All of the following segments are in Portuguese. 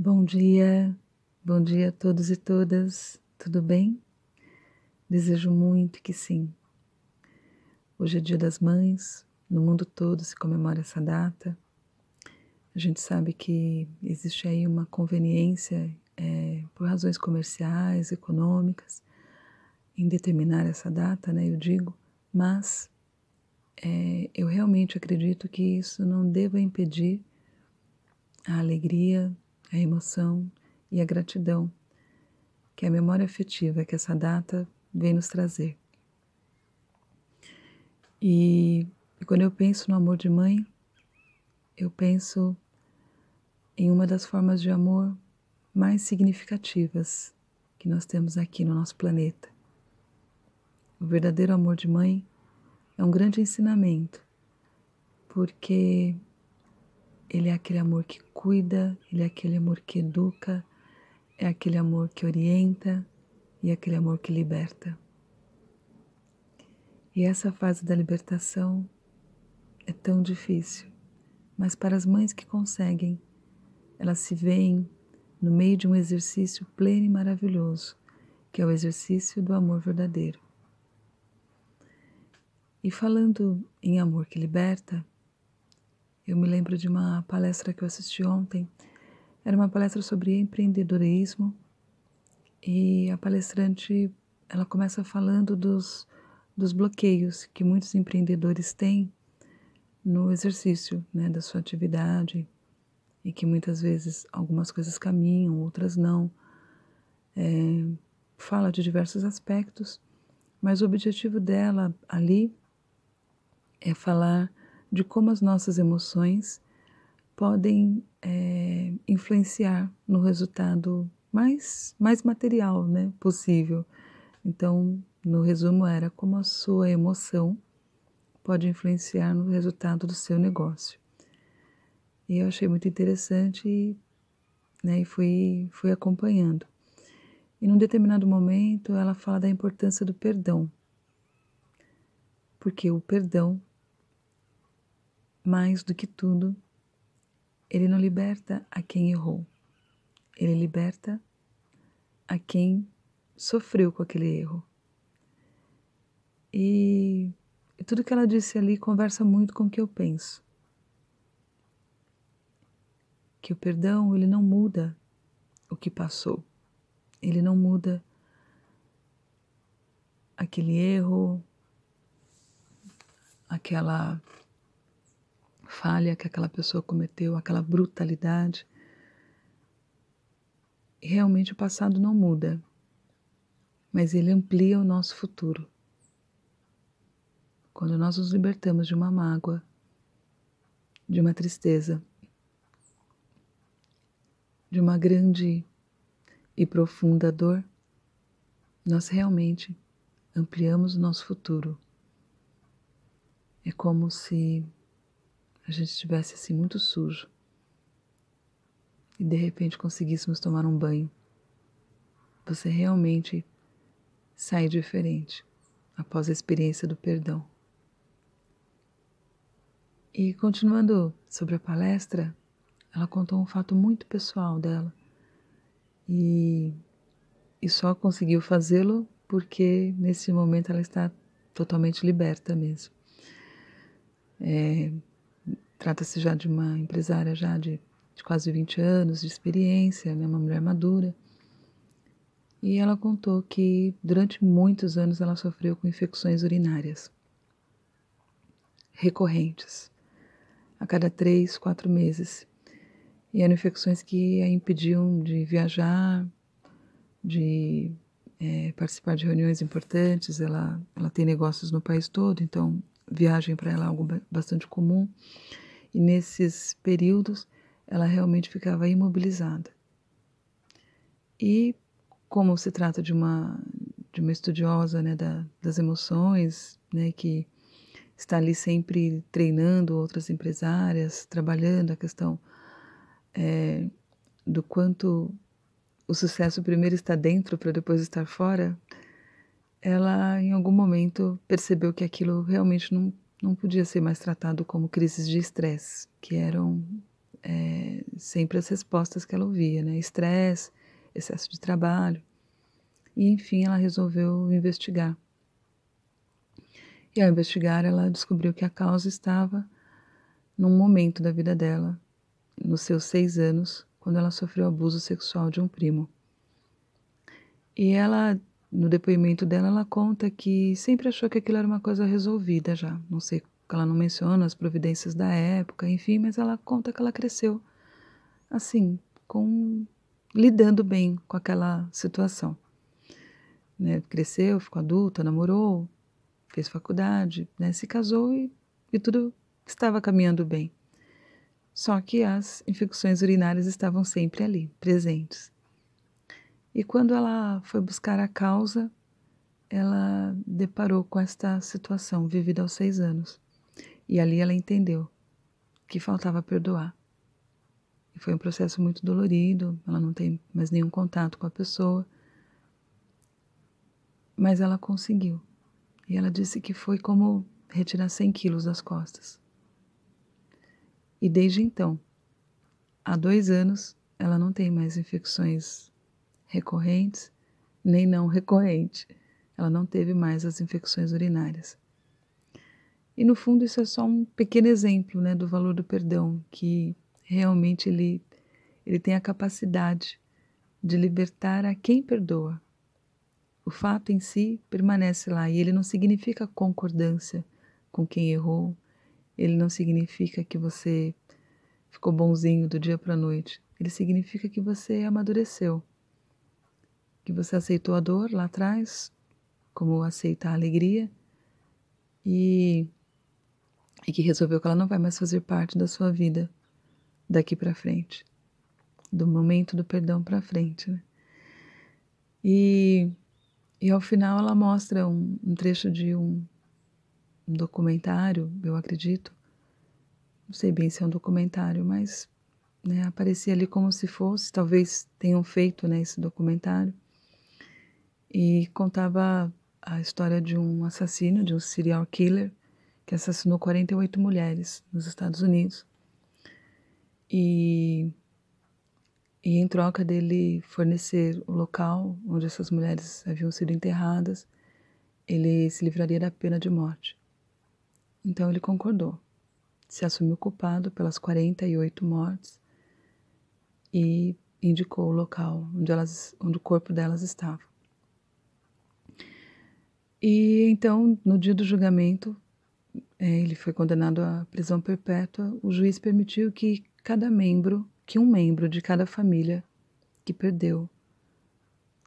Bom dia, bom dia a todos e todas, tudo bem? Desejo muito que sim. Hoje é Dia das Mães, no mundo todo se comemora essa data. A gente sabe que existe aí uma conveniência é, por razões comerciais, econômicas, em determinar essa data, né? Eu digo, mas é, eu realmente acredito que isso não deva impedir a alegria, a emoção e a gratidão que a memória afetiva que essa data vem nos trazer. E, e quando eu penso no amor de mãe, eu penso em uma das formas de amor mais significativas que nós temos aqui no nosso planeta. O verdadeiro amor de mãe é um grande ensinamento, porque ele é aquele amor que cuida, ele é aquele amor que educa, é aquele amor que orienta e é aquele amor que liberta. E essa fase da libertação é tão difícil, mas para as mães que conseguem, elas se veem no meio de um exercício pleno e maravilhoso, que é o exercício do amor verdadeiro. E falando em amor que liberta, eu me lembro de uma palestra que eu assisti ontem. Era uma palestra sobre empreendedorismo e a palestrante ela começa falando dos, dos bloqueios que muitos empreendedores têm no exercício né, da sua atividade e que muitas vezes algumas coisas caminham, outras não. É, fala de diversos aspectos, mas o objetivo dela ali é falar de como as nossas emoções podem é, influenciar no resultado mais, mais material né, possível. Então, no resumo, era como a sua emoção pode influenciar no resultado do seu negócio. E eu achei muito interessante e, né, e fui, fui acompanhando. E num determinado momento ela fala da importância do perdão. Porque o perdão mais do que tudo, ele não liberta a quem errou, ele liberta a quem sofreu com aquele erro. E, e tudo que ela disse ali conversa muito com o que eu penso. Que o perdão, ele não muda o que passou. Ele não muda aquele erro, aquela falha que aquela pessoa cometeu, aquela brutalidade. Realmente o passado não muda, mas ele amplia o nosso futuro. Quando nós nos libertamos de uma mágoa, de uma tristeza, de uma grande e profunda dor, nós realmente ampliamos o nosso futuro. É como se a gente estivesse assim muito sujo e de repente conseguíssemos tomar um banho, você realmente sai diferente após a experiência do perdão. E continuando sobre a palestra, ela contou um fato muito pessoal dela e, e só conseguiu fazê-lo porque nesse momento ela está totalmente liberta mesmo. É, Trata-se já de uma empresária já de, de, quase 20 anos de experiência, né, uma mulher madura. E ela contou que durante muitos anos ela sofreu com infecções urinárias recorrentes, a cada três, quatro meses. E eram infecções que a impediam de viajar, de é, participar de reuniões importantes. Ela, ela tem negócios no país todo, então viagem para ela é algo bastante comum. E nesses períodos ela realmente ficava imobilizada. E como se trata de uma de uma estudiosa né, da, das emoções, né, que está ali sempre treinando outras empresárias, trabalhando a questão é, do quanto o sucesso primeiro está dentro para depois estar fora, ela em algum momento percebeu que aquilo realmente não não podia ser mais tratado como crises de estresse, que eram é, sempre as respostas que ela ouvia, né? Estresse, excesso de trabalho. E enfim, ela resolveu investigar. E ao investigar, ela descobriu que a causa estava num momento da vida dela, nos seus seis anos, quando ela sofreu abuso sexual de um primo. E ela, no depoimento dela, ela conta que sempre achou que aquilo era uma coisa resolvida já. Não sei, ela não menciona as providências da época, enfim, mas ela conta que ela cresceu assim, com lidando bem com aquela situação. Né? Cresceu, ficou adulta, namorou, fez faculdade, né? se casou e, e tudo estava caminhando bem. Só que as infecções urinárias estavam sempre ali, presentes. E quando ela foi buscar a causa, ela deparou com esta situação vivida aos seis anos. E ali ela entendeu que faltava perdoar. E foi um processo muito dolorido, ela não tem mais nenhum contato com a pessoa. Mas ela conseguiu. E ela disse que foi como retirar 100 quilos das costas. E desde então, há dois anos, ela não tem mais infecções recorrentes, nem não recorrentes. Ela não teve mais as infecções urinárias. E no fundo isso é só um pequeno exemplo, né, do valor do perdão, que realmente ele ele tem a capacidade de libertar a quem perdoa. O fato em si permanece lá e ele não significa concordância com quem errou, ele não significa que você ficou bonzinho do dia para a noite. Ele significa que você amadureceu, que você aceitou a dor lá atrás, como aceita a alegria, e, e que resolveu que ela não vai mais fazer parte da sua vida daqui para frente, do momento do perdão para frente. Né? E, e ao final ela mostra um, um trecho de um um documentário, eu acredito. Não sei bem se é um documentário, mas né, aparecia ali como se fosse, talvez tenham feito né, esse documentário. E contava a história de um assassino, de um serial killer, que assassinou 48 mulheres nos Estados Unidos. E, e em troca dele fornecer o local onde essas mulheres haviam sido enterradas, ele se livraria da pena de morte. Então ele concordou. Se assumiu culpado pelas 48 mortes e indicou o local onde, elas, onde o corpo delas estava. E então, no dia do julgamento, é, ele foi condenado à prisão perpétua. O juiz permitiu que cada membro, que um membro de cada família que perdeu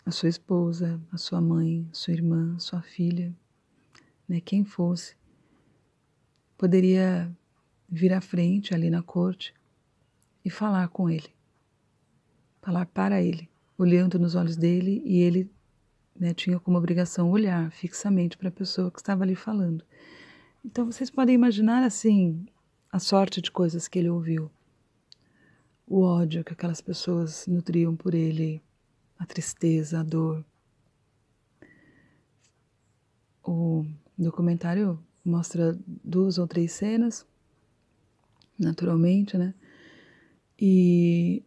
a sua esposa, a sua mãe, sua irmã, sua filha, né, quem fosse, poderia vir à frente ali na corte e falar com ele, falar para ele, olhando nos olhos dele e ele né, tinha como obrigação olhar fixamente para a pessoa que estava ali falando. Então vocês podem imaginar assim a sorte de coisas que ele ouviu, o ódio que aquelas pessoas nutriam por ele, a tristeza, a dor. O documentário mostra duas ou três cenas, naturalmente, né? E,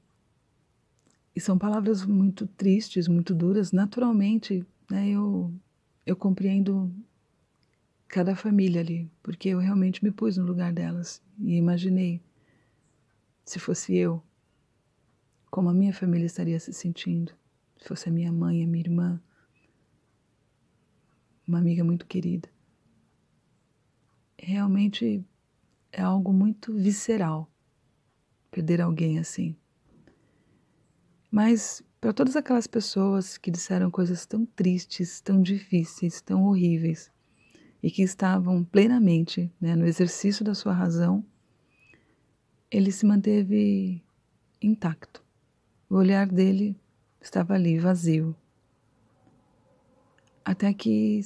e são palavras muito tristes, muito duras. Naturalmente, né? Eu, eu compreendo cada família ali, porque eu realmente me pus no lugar delas e imaginei se fosse eu, como a minha família estaria se sentindo, se fosse a minha mãe, a minha irmã, uma amiga muito querida realmente é algo muito visceral perder alguém assim. Mas para todas aquelas pessoas que disseram coisas tão tristes, tão difíceis, tão horríveis e que estavam plenamente né, no exercício da sua razão, ele se manteve intacto. O olhar dele estava ali, vazio. Até que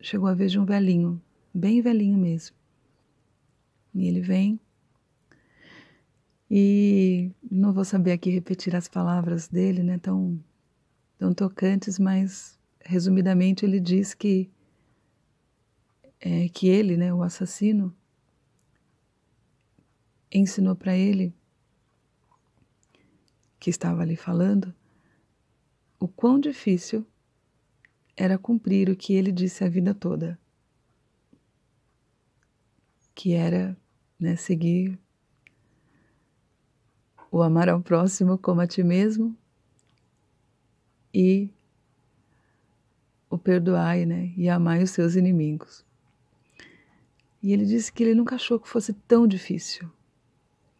chegou a vez de um velhinho bem velhinho mesmo. E ele vem. E não vou saber aqui repetir as palavras dele, né, tão, tão tocantes, mas resumidamente ele diz que é, que ele, né, o assassino, ensinou para ele que estava ali falando o quão difícil era cumprir o que ele disse a vida toda, que era né, seguir o amar ao próximo como a ti mesmo e o perdoai, né, e amai os seus inimigos. E ele disse que ele nunca achou que fosse tão difícil,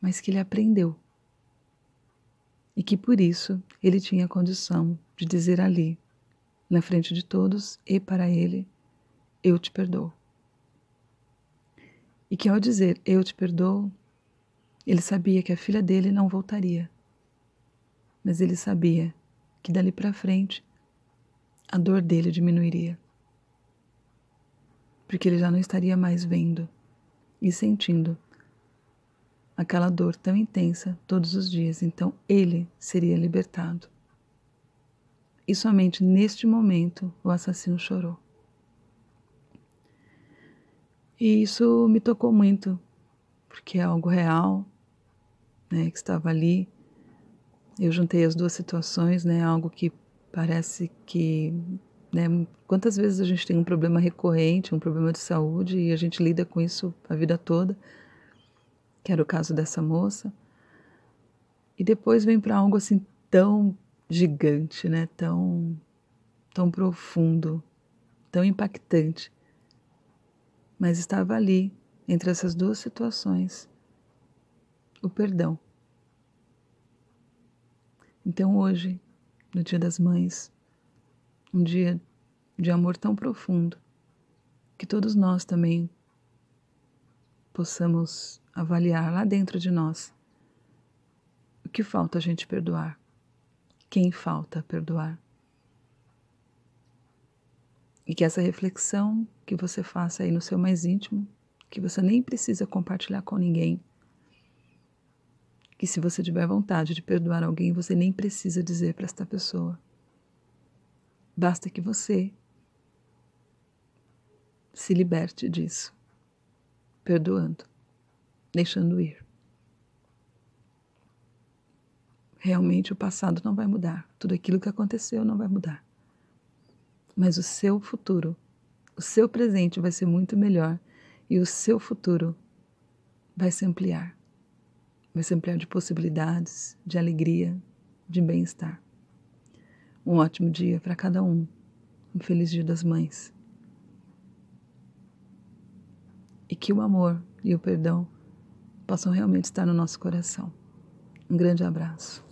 mas que ele aprendeu. E que por isso ele tinha condição de dizer ali, na frente de todos e para ele: Eu te perdoo. E que ao dizer Eu te perdoo, ele sabia que a filha dele não voltaria. Mas ele sabia que dali para frente a dor dele diminuiria. Porque ele já não estaria mais vendo e sentindo aquela dor tão intensa todos os dias. Então ele seria libertado. E somente neste momento o assassino chorou. E isso me tocou muito, porque é algo real, né, que estava ali. Eu juntei as duas situações, né, algo que parece que, né, quantas vezes a gente tem um problema recorrente, um problema de saúde e a gente lida com isso a vida toda, que era o caso dessa moça. E depois vem para algo assim tão gigante, né, tão tão profundo, tão impactante mas estava ali, entre essas duas situações, o perdão. Então hoje, no Dia das Mães, um dia de amor tão profundo, que todos nós também possamos avaliar lá dentro de nós o que falta a gente perdoar, quem falta perdoar. E que essa reflexão que você faça aí no seu mais íntimo, que você nem precisa compartilhar com ninguém, que se você tiver vontade de perdoar alguém, você nem precisa dizer para esta pessoa. Basta que você se liberte disso, perdoando, deixando ir. Realmente o passado não vai mudar, tudo aquilo que aconteceu não vai mudar mas o seu futuro, o seu presente vai ser muito melhor e o seu futuro vai se ampliar. Vai se ampliar de possibilidades, de alegria, de bem-estar. Um ótimo dia para cada um. Um feliz Dia das Mães. E que o amor e o perdão possam realmente estar no nosso coração. Um grande abraço.